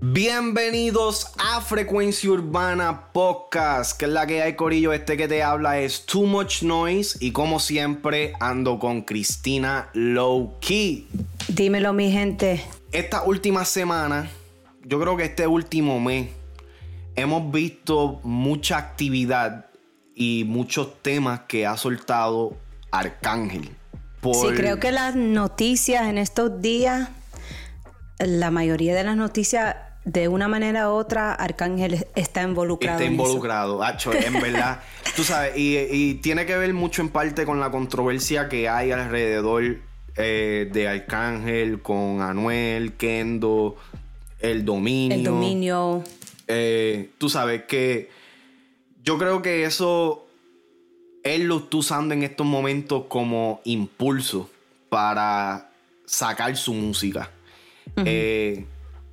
Bienvenidos a Frecuencia Urbana Podcast, que es la que hay Corillo. Este que te habla es Too Much Noise y como siempre ando con Cristina Low Key. Dímelo mi gente. Esta última semana, yo creo que este último mes, hemos visto mucha actividad y muchos temas que ha soltado Arcángel. Sí, creo que las noticias en estos días, la mayoría de las noticias de una manera u otra, Arcángel está involucrado. Está involucrado, Hacho, en verdad. tú sabes, y, tiene que ver mucho en parte con la controversia que hay alrededor eh, de Arcángel con Anuel, Kendo, el dominio. El dominio. Eh, tú sabes que yo creo que eso él lo está usando en estos momentos como impulso para sacar su música.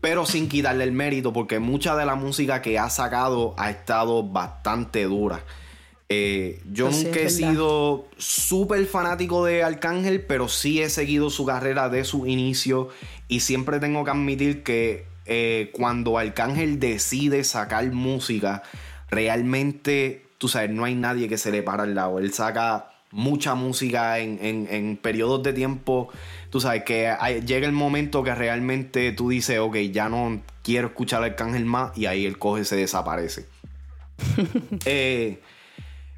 Pero sin quitarle el mérito, porque mucha de la música que ha sacado ha estado bastante dura. Eh, yo nunca he sido súper fanático de Arcángel, pero sí he seguido su carrera de su inicio y siempre tengo que admitir que eh, cuando Arcángel decide sacar música, realmente, tú sabes, no hay nadie que se le para al lado. Él saca mucha música en, en, periodos de tiempo. Tú sabes que llega el momento que realmente tú dices, ok, ya no quiero escuchar al Arcángel más y ahí el coge se desaparece. Eh,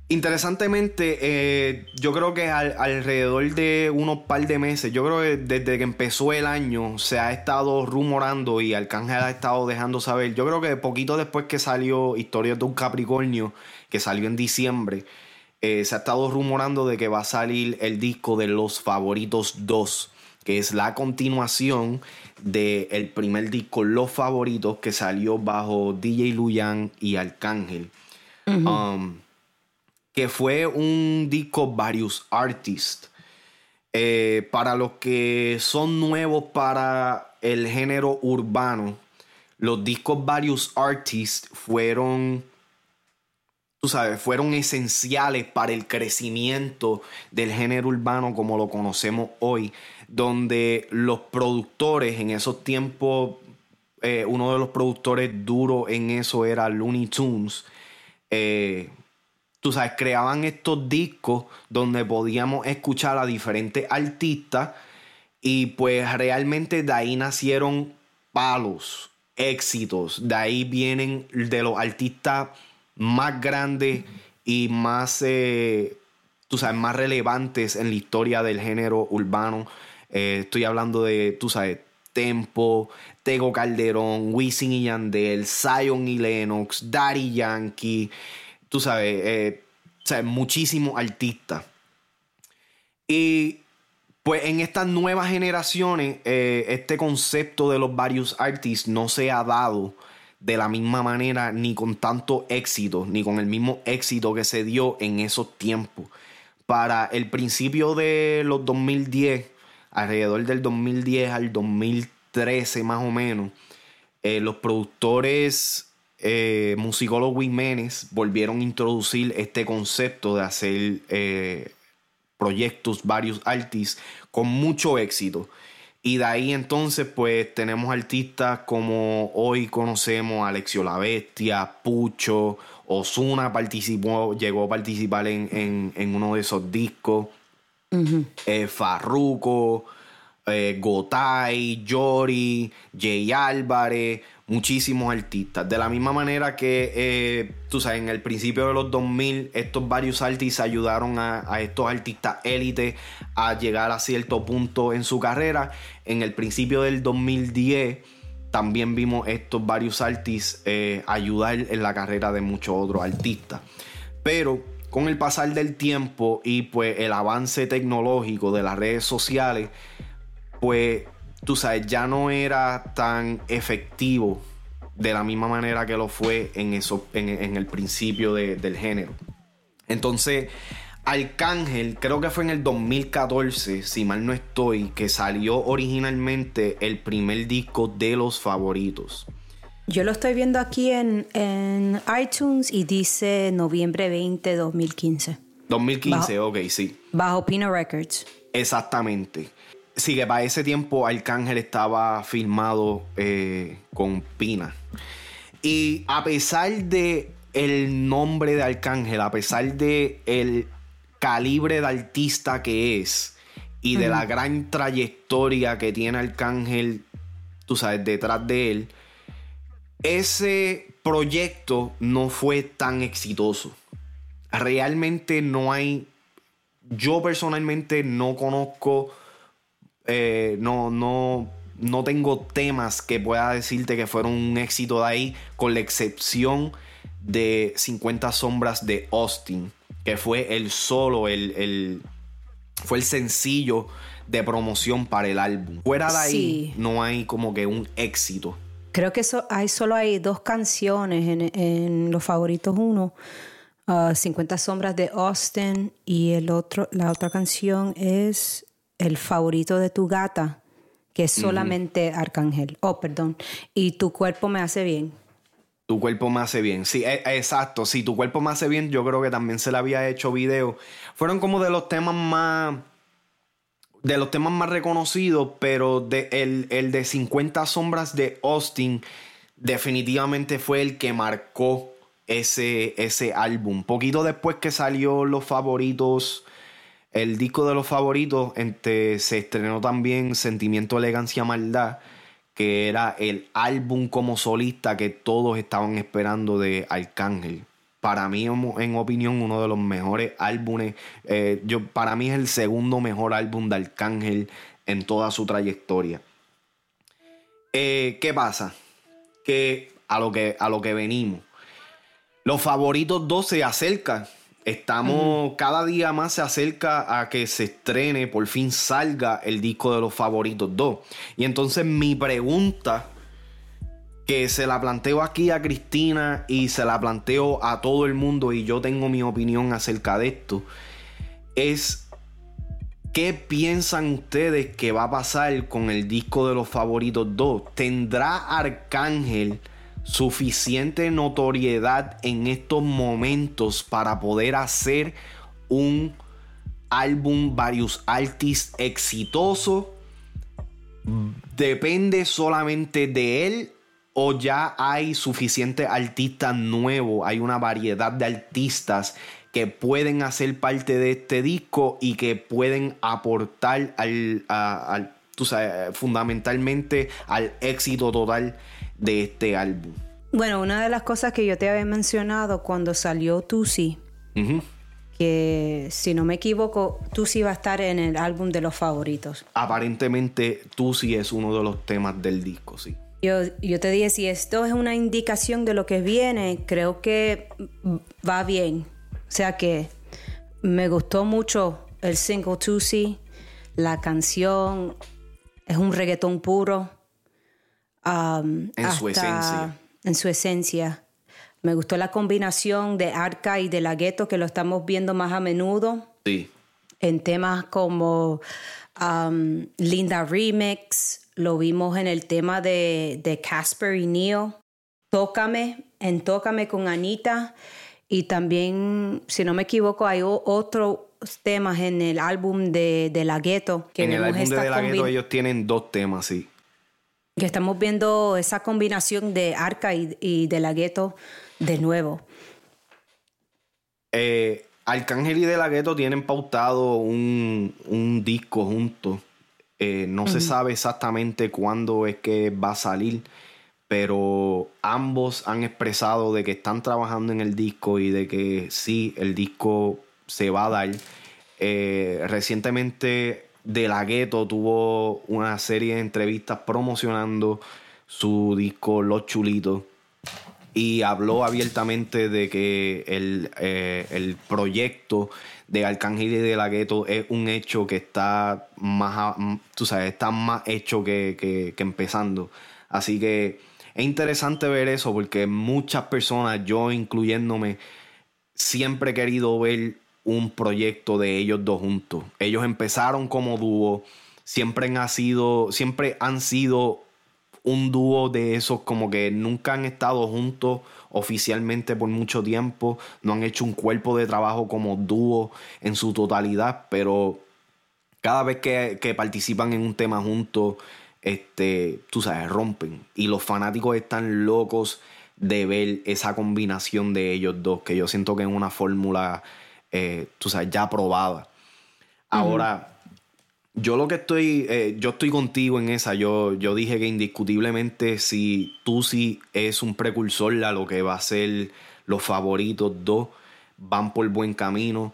interesantemente, eh, yo creo que alrededor de unos par de meses, yo creo que desde que empezó el año se ha estado rumorando y Arcángel ha estado dejando saber. Yo creo que poquito después que salió Historias de un Capricornio, que salió en diciembre, eh, se ha estado rumorando de que va a salir el disco de Los Favoritos 2, que es la continuación del primer disco Los Favoritos que salió bajo DJ Luyan y Arcángel. Um, que fue un disco varios artists. Eh, para los que son nuevos para el género urbano, los discos varios artists fueron tú sabes, fueron esenciales para el crecimiento del género urbano como lo conocemos hoy, donde los productores en esos tiempos, eh, uno de los productores duros en eso era Looney Tunes, eh, tú sabes, creaban estos discos donde podíamos escuchar a diferentes artistas y pues realmente de ahí nacieron palos, éxitos, de ahí vienen de los artistas más grandes y más, eh, tú sabes, más relevantes en la historia del género urbano. Eh, estoy hablando de, tú sabes, Tempo, Tego Calderón, Wisin y Yandel, Zion y Lennox, Daddy Yankee, tú sabes, eh, sabes muchísimos artistas. Y pues en estas nuevas generaciones, este concepto de los varios artistas no se ha dado de la misma manera, ni con tanto éxito, ni con el mismo éxito que se dio en esos tiempos. Para el principio de los 2010, alrededor del 2010 al 2013 más o menos, eh, los productores eh, musicólogos Jiménez volvieron a introducir este concepto de hacer eh, proyectos, varios artistas con mucho éxito. Y de ahí entonces pues tenemos artistas como hoy conocemos Alexio La Bestia, Pucho, Osuna participó, llegó a participar en, uno de esos discos, eh, Farruko, eh, Gotay, Yori, Jay Álvarez, muchísimos artistas. De la misma manera que, eh, tú sabes, en el principio de los 2000, estos varios artistas ayudaron a, estos artistas élite a llegar a cierto punto en su carrera. En el principio del 2010, también vimos estos varios artistas eh, ayudar en la carrera de muchos otros artistas. Pero con el pasar del tiempo y pues el avance tecnológico de las redes sociales, pues tú sabes, ya no era tan efectivo de la misma manera que lo fue en, eso, en, el principio del género. Entonces, Arcángel, creo que fue en el 2014, si mal no estoy, que salió originalmente el primer disco de los favoritos. Yo lo estoy viendo aquí en, en iTunes y dice noviembre 20, 2015. 2015, ok, sí. Bajo Pino Records. Exactamente Sí, que para ese tiempo Arcángel estaba filmado eh, con Pina. Y a pesar de el nombre de Arcángel, a pesar de el calibre de artista que es y de la gran trayectoria que tiene Arcángel, tú sabes, detrás de él, ese proyecto no fue tan exitoso. Realmente no hay, yo personalmente no conozco, eh, no, no, no tengo temas que pueda decirte que fueron un éxito de ahí, con la excepción de 50 sombras de Austin, que fue el solo, el, fue el sencillo de promoción para el álbum. Fuera de ahí no hay como que un éxito. Creo que hay solo hay dos canciones en, los favoritos uno. 50 uh, sombras de Austin y el otro, la otra canción es El favorito de tu gata, que es solamente Arcángel. Oh, perdón. Y tu cuerpo me hace bien. Tu cuerpo me hace bien. Sí, e, exacto. Si tu cuerpo me hace bien, yo creo que también se le había hecho video. Fueron como de los temas más. De los temas más reconocidos, pero de, el, el de 50 sombras de Austin definitivamente fue el que marcó ese, ese álbum. Poquito después que salió Los Favoritos, el disco de los favoritos, entre, se estrenó también Sentimiento, Elegancia, Maldad que era el álbum como solista que todos estaban esperando de Arcángel. Para mí, en opinión, uno de los mejores álbumes. Eh, yo, para mí es el segundo mejor álbum de Arcángel en toda su trayectoria. Eh, ¿Qué pasa? Que a lo que, a lo que venimos. Los favoritos dos se acercan Estamos, cada día más se acerca a que se estrene, por fin salga el disco de los favoritos 2. Y entonces mi pregunta, que se la planteo aquí a Cristina y se la planteo a todo el mundo y yo tengo mi opinión acerca de esto, es ¿qué piensan ustedes que va a pasar con el disco de los favoritos 2? ¿Tendrá Arcángel? Suficiente notoriedad en estos momentos para poder hacer un álbum varios artists exitoso depende solamente de él o ya hay suficiente artistas nuevos, hay una variedad de artistas que pueden hacer parte de este disco y que pueden aportar al, fundamentalmente al éxito total de este álbum? Bueno, una de las cosas que yo te había mencionado cuando salió Tusi, que si no me equivoco, Tusi va a estar en el álbum de los favoritos. Aparentemente Tusi es uno de los temas del disco, sí. Yo, yo te dije, si esto es una indicación de lo que viene, creo que va bien. O sea que me gustó mucho el single Tusi, la canción, es un reggaetón puro en su esencia. En su esencia. Me gustó la combinación de Arca y de la Gueto, que lo estamos viendo más a menudo. Sí. En temas como Linda Remix, lo vimos en el tema de Casper y Neo. Tócame, en Tócame con Anita. Y también, si no me equivoco, hay otros temas en el álbum de, de La Gueto. en el álbum de La Gueto ellos tienen dos temas, sí que estamos viendo esa combinación de Arca y, de la Gueto de nuevo. Eh, Arcángel y de la Gueto tienen pautado un, disco juntos. Eh, no se sabe exactamente cuándo es que va a salir, pero ambos han expresado de que están trabajando en el disco y de que sí, el disco se va a dar. Eh, recientemente de la Gueto tuvo una serie de entrevistas promocionando su disco Los Chulitos y habló abiertamente de que el, eh, proyecto de Arcángel y de la Gueto es un hecho que está más, tú sabes, está más hecho que, que empezando. Así que es interesante ver eso porque muchas personas, yo incluyéndome, siempre he querido ver un proyecto de ellos dos juntos. Ellos empezaron como dúo, siempre han sido, siempre han sido un dúo de esos como que nunca han estado juntos oficialmente por mucho tiempo, no han hecho un cuerpo de trabajo como dúo en su totalidad, pero cada vez que, que participan en un tema juntos, este, tú sabes, rompen. Y los fanáticos están locos de ver esa combinación de ellos dos, que yo siento que es una fórmula, eh, tú sabes, ya probada. Ahora, yo lo que estoy, eh, yo estoy contigo en esa, yo, yo dije que indiscutiblemente si Tusi es un precursor a lo que va a ser los favoritos dos, van por buen camino.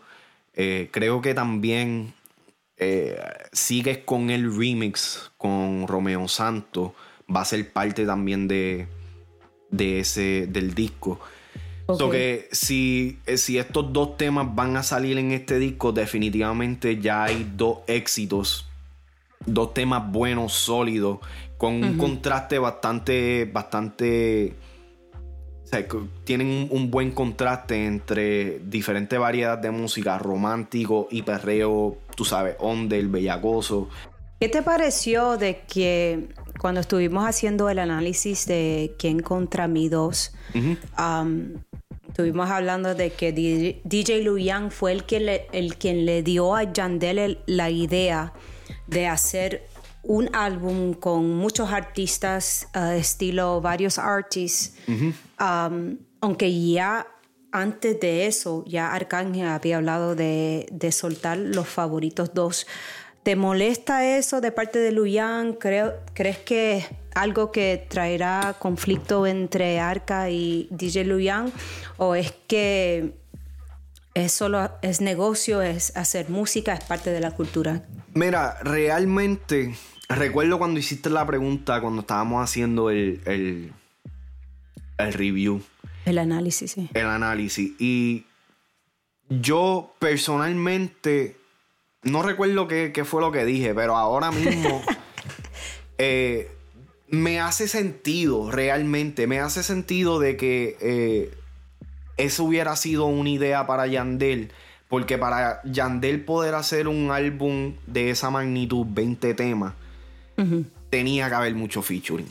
Eh, creo que también sigues con el remix con Romeo Santos, va a ser parte también de, de ese, del disco. Okay. que si, eh, si estos dos temas van a salir en este disco, definitivamente ya hay dos éxitos. Dos temas buenos, sólidos, con un contraste bastante, bastante. O sea, tienen un, buen contraste entre diferentes variedades de música, romántico y perreo, tú sabes, onda, el bellacoso. ¿Qué te pareció de que cuando estuvimos haciendo el análisis de quién contra mí dos, estuvimos hablando de que DJ Luyan fue el, que le, el quien le dio a Yandel la idea de hacer un álbum con muchos artistas, uh, estilo varios artists, aunque ya antes de eso, ya Arcángel había hablado de, de soltar los favoritos dos. ¿Te molesta eso de parte de Luyan? ¿Crees que es algo que traerá conflicto entre Arca y DJ Luyan? ¿O es que es solo es negocio, es hacer música, es parte de la cultura? Mira, realmente recuerdo cuando hiciste la pregunta, cuando estábamos haciendo el, el, el review. El análisis, sí. El análisis. Y yo personalmente no recuerdo qué, fue lo que dije, pero ahora mismo eh, me hace sentido, realmente, me hace sentido de que eh, eso hubiera sido una idea para Yandel. Porque para Yandel poder hacer un álbum de esa magnitud, 20 temas, tenía que haber mucho featuring.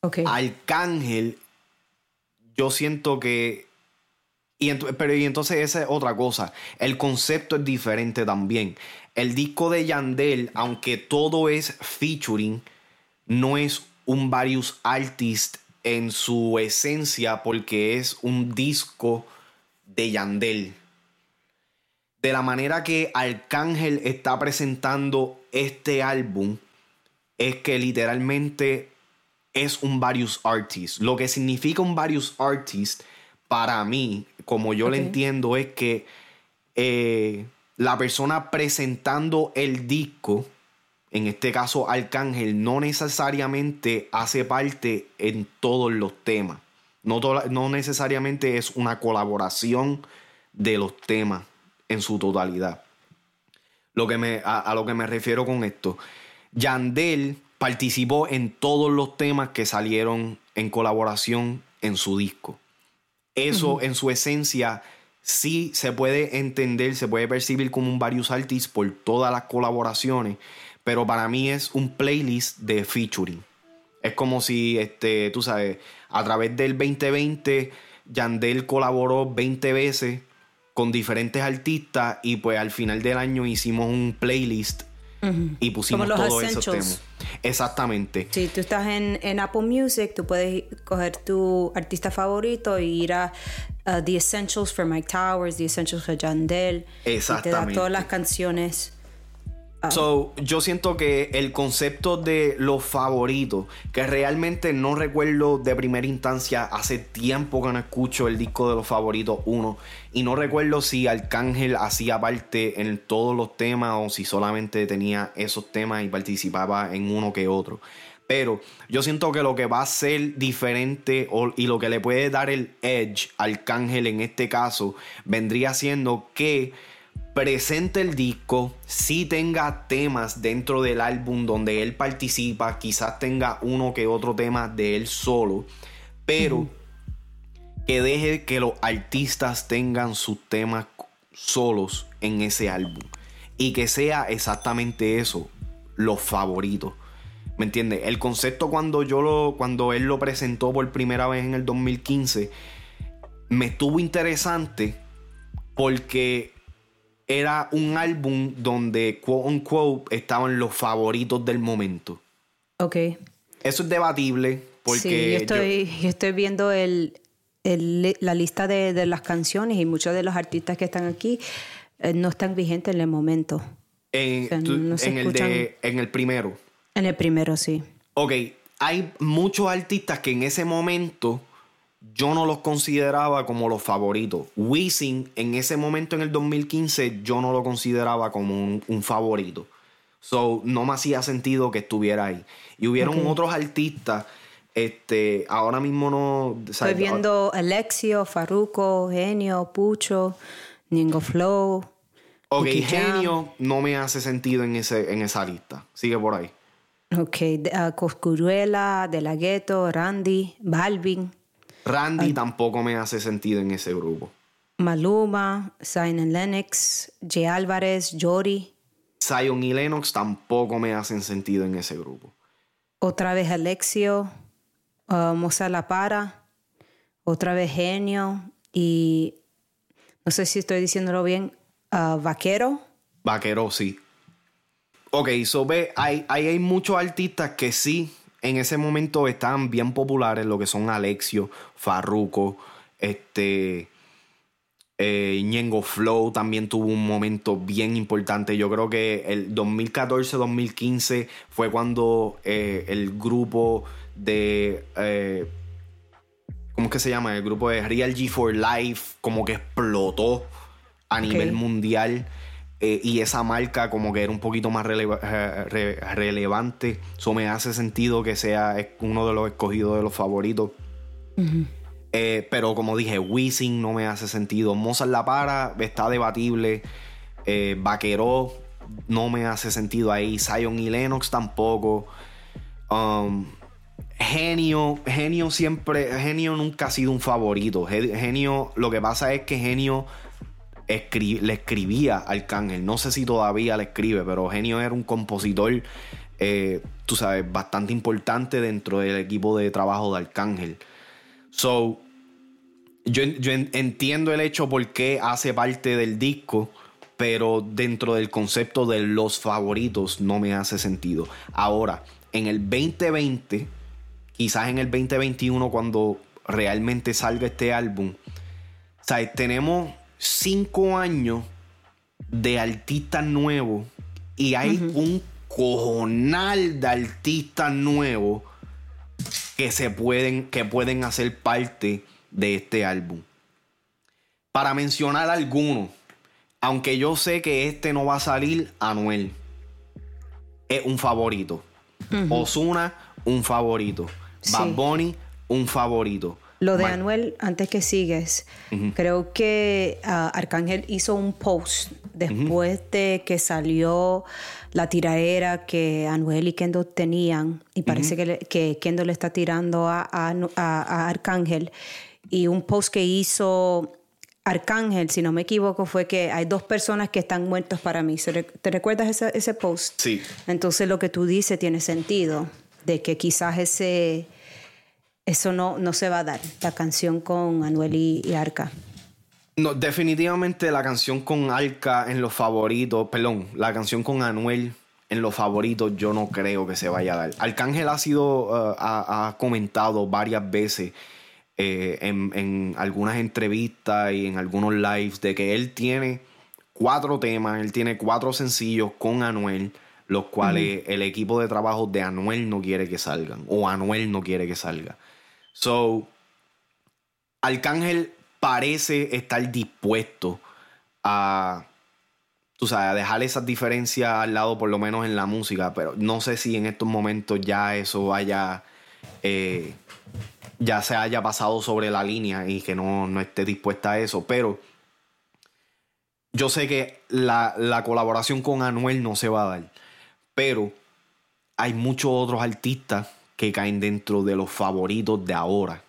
Okay. Arcángel, yo siento que pero y entonces esa es otra cosa. El concepto es diferente también. El disco de Yandel, aunque todo es featuring, no es un various artist en su esencia porque es un disco de Yandel. De la manera que Arcángel está presentando este álbum, es que literalmente es un various artist. Lo que significa un various artist para mí, como yo lo entiendo, es que eh, la persona presentando el disco, en este caso Arcángel, no necesariamente hace parte en todos los temas. No, no necesariamente es una colaboración de los temas en su totalidad. Lo que me, a, a lo que me refiero con esto. Yandel participó en todos los temas que salieron en colaboración en su disco. Eso en su esencia sí se puede entender, se puede percibir como un varios artists por todas las colaboraciones, pero para mí es un playlist de featuring. Es como si, este, tú sabes, a través del 2020, Yandel colaboró 20 veces con diferentes artistas y pues al final del año hicimos un playlist y pusimos todos esos temas. Exactamente. Si tú estás en, Apple Music, tú puedes coger tu artista favorito y ir a The Essentials for Mike Towers, The Essentials for Jandel. Exactamente. Y te da todas las canciones Ah. So, yo siento que el concepto de los favoritos, que realmente no recuerdo de primera instancia, hace tiempo que no escucho el disco de los favoritos uno, y no recuerdo si Arcángel hacía parte en todos los temas o si solamente tenía esos temas y participaba en uno que otro. Pero yo siento que lo que va a ser diferente y lo que le puede dar el edge al Arcángel en este caso vendría siendo que presente el disco, si tenga temas dentro del álbum donde él participa, quizás tenga uno que otro tema de él solo, pero que deje que los artistas tengan sus temas solos en ese álbum y que sea exactamente eso, los favoritos. ¿Me entiendes? El concepto cuando yo lo cuando él lo presentó por primera vez en el 2015 me estuvo interesante porque era un álbum donde, quote unquote, estaban los favoritos del momento. Ok. Eso es debatible porque... Sí, yo estoy, yo estoy viendo el, el- la lista de, de las canciones y muchos de los artistas que están aquí eh, no están vigentes en el momento. en, o sea, tú- no se en el de, en el primero. En el primero, sí. Ok, hay muchos artistas que en ese momento yo no los consideraba como los favoritos. Wisin en ese momento en el 2015 yo no lo consideraba como un, un favorito. So, no me hacía sentido que estuviera ahí. Y hubieron otros artistas, este, ahora mismo no... o sea, Estoy viendo Alexio, Farruko, Genio, Pucho, Ningo Flow. Ok, Jam. genio no me hace sentido en, ese, en esa lista. Sigue por ahí. Ok, Coscuruela, De La Ghetto, Randy, Balvin, Randy tampoco me hace sentido en ese grupo. Maluma, Zion Lennox, J. Álvarez, Jory, Zion y Lennox tampoco me hacen sentido en ese grupo. otra vez Alexio, uh, Moza La Para, otra vez Genio y no sé si estoy diciéndolo bien, ah, Vaquero. Vaquero sí. Ok, so ve, hay, hay, hay muchos artistas que sí en ese momento estaban bien populares, lo que son Alexio, Farruko, este. Eh, Ñengo Flow también tuvo un momento bien importante. Yo creo que el 2014-2015 fue cuando eh, el grupo de. eh, ¿Cómo es que se llama? El grupo de Real G for Life como que explotó a nivel mundial. Eh, y esa marca como que era un poquito más releva- eh, re- relevante. Eso me hace sentido que sea uno de los escogidos de los favoritos. Eh, pero como dije, Wisin no me hace sentido. Mozart La Para está debatible. Eh, Vaqueró no me hace sentido ahí. Zion y Lennox tampoco. Um, Genio, Genio siempre, Genio nunca ha sido un favorito. Ge- Genio, lo que pasa es que Genio le escribía a Arcángel. No sé si todavía le escribe, pero Genio era un compositor, eh, tú sabes, bastante importante dentro del equipo de trabajo de Arcángel. So, yo, yo en- entiendo el hecho por qué hace parte del disco, pero dentro del concepto de los favoritos no me hace sentido. Ahora, en el 2020, quizás en el 2021, cuando realmente salga este álbum, o sea, tenemos cinco años de artistas nuevos y hay un cojonal de artistas nuevos que se pueden, que pueden hacer parte de este álbum. Para mencionar algunos, aunque yo sé que este no va a salir, Anuel es un favorito. Osuna, un favorito. Sí. Bad Bunny, un favorito. Lo de Anuel, antes que sigues, creo que ah, Arcángel hizo un post después de que salió la tiraera que Anuel y Kendo tenían, y parece que, le- que Kendo le está tirando a, a- Arcángel, y un post que hizo Arcángel, si no me equivoco, fue que hay dos personas que están muertos para mí. ¿Se re- ¿Te recuerdas ese, ese post? Sí. Entonces lo que tú dices tiene sentido, de que quizás ese eso no, no se va a dar, la canción con Anuel y, y Arca. No, definitivamente la canción con Alca en los favoritos, perdón, la canción con Anuel en los favoritos yo no creo que se vaya a dar. Arcángel ha sido, uh, ha, ha comentado varias veces eh, en, en algunas entrevistas y en algunos lives de que él tiene cuatro temas, él tiene cuatro sencillos con Anuel, los cuales el equipo de trabajo de Anuel no quiere que salgan, o Anuel no quiere que salga. So, Arcángel parece estar dispuesto a, tú sabes, a dejar esas diferencias al lado, por lo menos en la música, pero no sé si en estos momentos ya eso haya, eh, ya se haya pasado sobre la línea y que no, no esté dispuesta a eso, pero yo sé que la, la colaboración con Anuel no se va a dar, pero hay muchos otros artistas que caen dentro de los favoritos de ahora.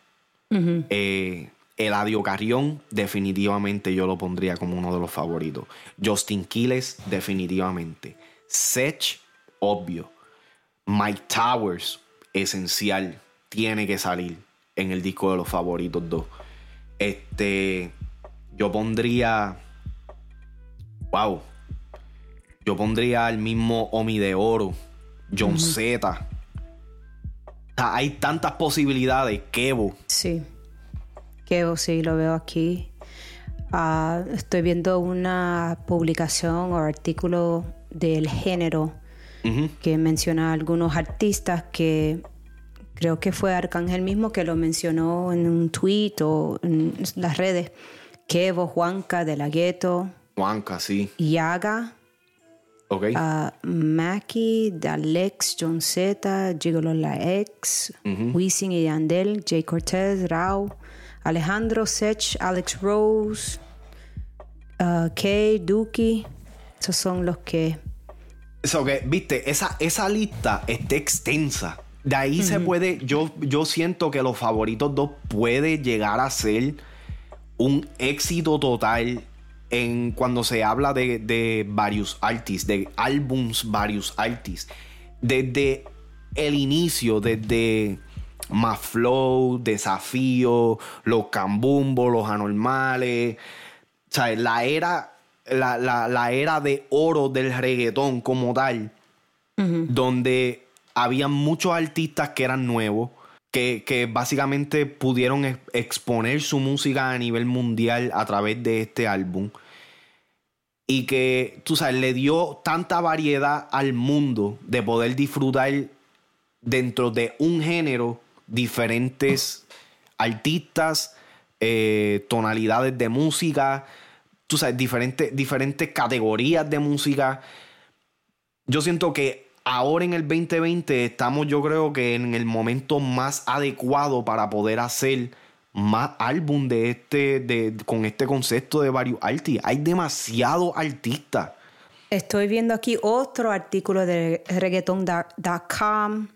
Eh, Eladio Carrión, definitivamente yo lo pondría como uno de los favoritos. Justin Quiles, definitivamente. Sech, obvio. Mike Towers, esencial. Tiene que salir en el disco de los favoritos dos. Este. Yo pondría. Wow. Yo pondría al mismo Omi de Oro, John Z. Sea, hay tantas posibilidades. Kevo. Sí. Kevo, sí, lo veo aquí. Ah, estoy viendo una publicación o artículo del género que menciona a algunos artistas que creo que fue Arcángel mismo que lo mencionó en un tweet o en las redes. Kevo, Juanca, De La Ghetto, Juanca, sí. Yaga, Ok. uh, Mackie, Dalex, John Z, Gigolo La Ex, Wisin y Yandel, Jay Cortez, Rao, Alejandro Sech, Alex Rose, uh, Kay, Duki. Esos son los que. Que, viste, esa, esa lista está extensa. De ahí se puede, yo, yo siento que los favoritos dos puede llegar a ser un éxito total en cuando se habla de, de varios artists, de álbums varios artists. Desde el inicio, desde Más Flow, Desafío, Los Cambumbos, Los Anormales. O sea, la era, la, la- la era de oro del reggaetón como tal, donde había muchos artistas que eran nuevos, que, básicamente pudieron ex- exponer su música a nivel mundial a través de este álbum. Y que, tú sabes, le dio tanta variedad al mundo de poder disfrutar dentro de un género diferentes artistas, eh, tonalidades de música, tú sabes, diferentes, diferentes categorías de música. Yo siento que ahora en el 2020 estamos, yo creo que en el momento más adecuado para poder hacer más álbum de este, de, con este concepto de varios artistas. Hay demasiados artistas. Estoy viendo aquí otro artículo de reggaeton.com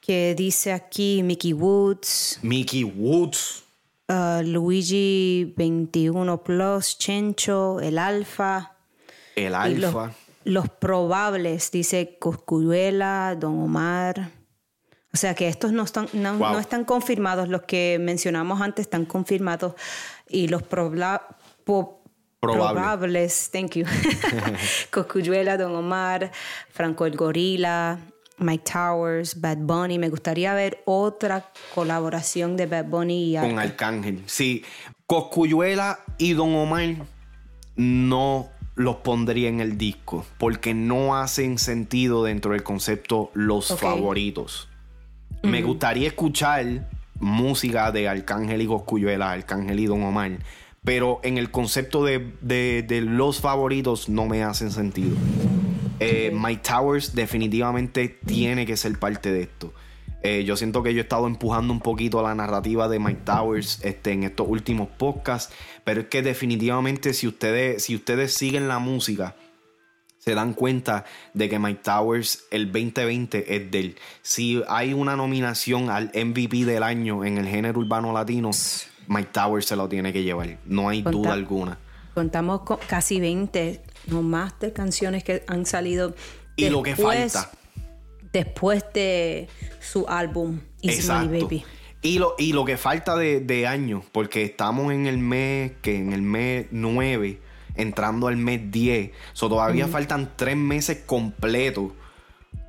que dice aquí Mickey Woods, Mickey Woods. uh, Luigi 21 Plus, Chencho, El Alfa. El Alfa. Los probables, dice Coscuyuela, Don Omar. O sea que estos no están, no, Wow. no están confirmados, los que mencionamos antes están confirmados y los probla- po- Probable. probables, thank you. Coscuyuela, Don Omar, Franco el Gorila, Mike Towers, Bad Bunny. Me gustaría ver otra colaboración de Bad Bunny y con Arca. Arcángel. Sí, Coscuyuela y Don Omar no los pondría en el disco porque no hacen sentido dentro del concepto los favoritos. Me gustaría escuchar música de Arcángel y Coscuyuela, Arcángel y Don Omar, pero en el concepto de, de- de los favoritos no me hacen sentido. Eh, Mike Towers definitivamente tiene que ser parte de esto. Eh, yo siento que yo he estado empujando un poquito la narrativa de Mike Towers este, en estos últimos podcasts, pero es que definitivamente si ustedes, si ustedes siguen la música, se dan cuenta de que Mike Towers el 2020 es de él. Si hay una nominación al MVP del año en el género urbano latino, Mike Towers se lo tiene que llevar, no hay Conta- duda alguna. Contamos con casi 20 o más de canciones que han salido. Y lo que falta. Después de su álbum Easy Money Baby. Y lo, y lo que falta de, de año, porque estamos en el mes, que en el mes 9, entrando al mes 10. So, todavía faltan tres meses completos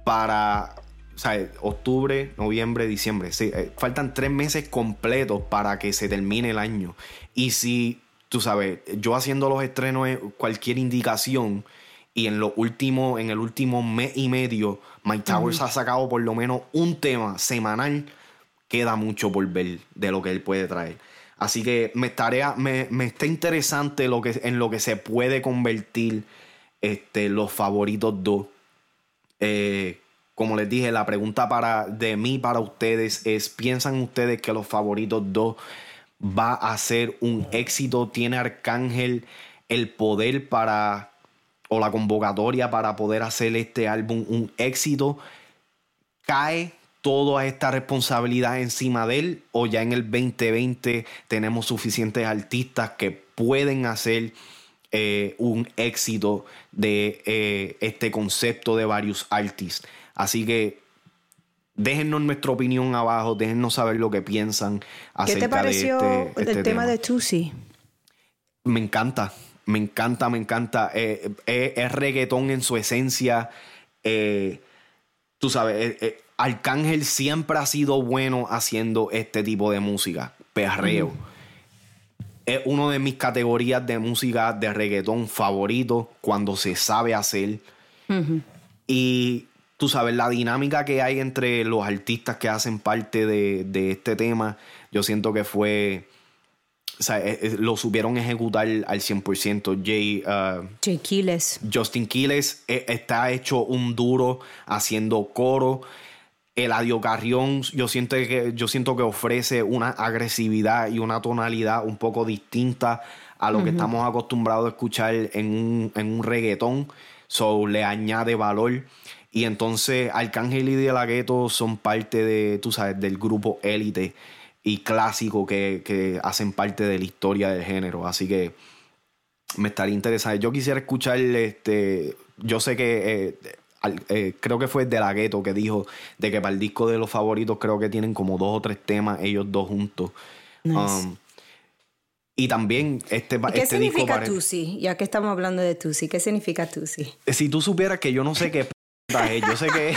para. O sea, octubre, noviembre, diciembre. Sí, eh, faltan tres meses completos para que se termine el año. Y si, tú sabes, yo haciendo los estrenos, es cualquier indicación, y en lo último, en el último mes y medio, Mike Towers ha sacado por lo menos un tema semanal. Queda mucho por ver de lo que él puede traer. Así que me estaría, me, me está interesante lo que, en lo que se puede convertir este, los favoritos dos. Eh, como les dije, la pregunta para, de mí para ustedes es: ¿piensan ustedes que los favoritos dos va a ser un éxito? ¿Tiene Arcángel el poder para, o la convocatoria para poder hacer este álbum un éxito? ¿Cae toda esta responsabilidad encima de él? ¿O ya en el 2020 tenemos suficientes artistas que pueden hacer eh, un éxito de eh, este concepto de varios artistas? Así que déjennos nuestra opinión abajo, déjennos saber lo que piensan ¿Qué acerca te pareció de este, el este tema de Tusi? Me encanta. Me encanta, me encanta. Eh, eh, es reggaetón en su esencia. Eh, tú sabes, Arcángel siempre ha sido bueno haciendo este tipo de música, perreo. Es una de mis categorías de música de reggaetón favorito cuando se sabe hacer. Y tú sabes, la dinámica que hay entre los artistas que hacen parte de, este tema, yo siento que fue... O sea, eh, eh, lo supieron ejecutar al 100%. Jay, uh, Jay Quiles. Justin Quiles eh, está hecho un duro haciendo coro. Eladio Carrión, yo siento, que, yo siento que ofrece una agresividad y una tonalidad un poco distinta a lo que estamos acostumbrados a escuchar en un, en un reggaetón. So, le añade valor. Y entonces Arcángel y De La Ghetto son parte de, tú sabes, del grupo élite y clásico que, hacen parte de la historia del género. Así que me estaría interesado. Yo quisiera escuchar, este, yo sé que eh, eh, creo que fue De La Ghetto que dijo de que para el disco de los favoritos creo que tienen como dos o tres temas ellos dos juntos. Um, y también este, ¿Qué este significa Tusi? Ya que estamos hablando de Tusi, ¿qué significa Tusi? Si tú supieras que yo no sé qué yo sé que,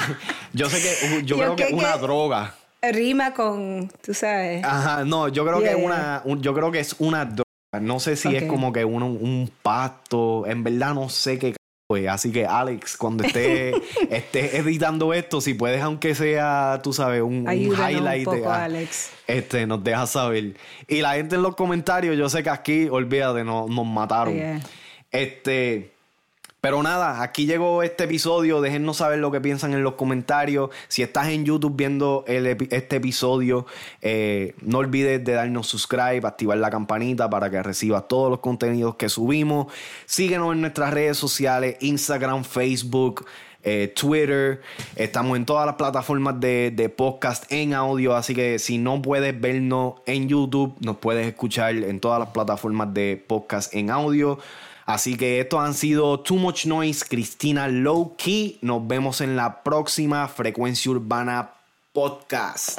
yo sé que, yo, creo que es una droga. Rima con, tú sabes. Ajá, no, yo creo que es una, yo creo que es una droga. No sé si es como que un, un pacto. En verdad no sé qué pues, así que Alex, cuando esté, estés editando esto, si puedes, aunque sea, tú sabes, un, highlight, un poco, Alex. este, nos dejas saber. Y la gente en los comentarios, yo sé que aquí, olvídate, nos mataron. Este, pero nada, aquí llegó este episodio. Déjennos saber lo que piensan en los comentarios. Si estás en YouTube viendo este episodio, eh, no olvides de darnos subscribe, activar la campanita para que recibas todos los contenidos que subimos. Síguenos en nuestras redes sociales, Instagram, Facebook. Eh, Twitter, estamos en todas las plataformas de, de, podcast en audio, así que si no puedes vernos en YouTube, nos puedes escuchar en todas las plataformas de podcast en audio. Así que estos han sido Too Much Noise, Cristina Low Key. Nos vemos en la próxima Frecuencia Urbana Podcast.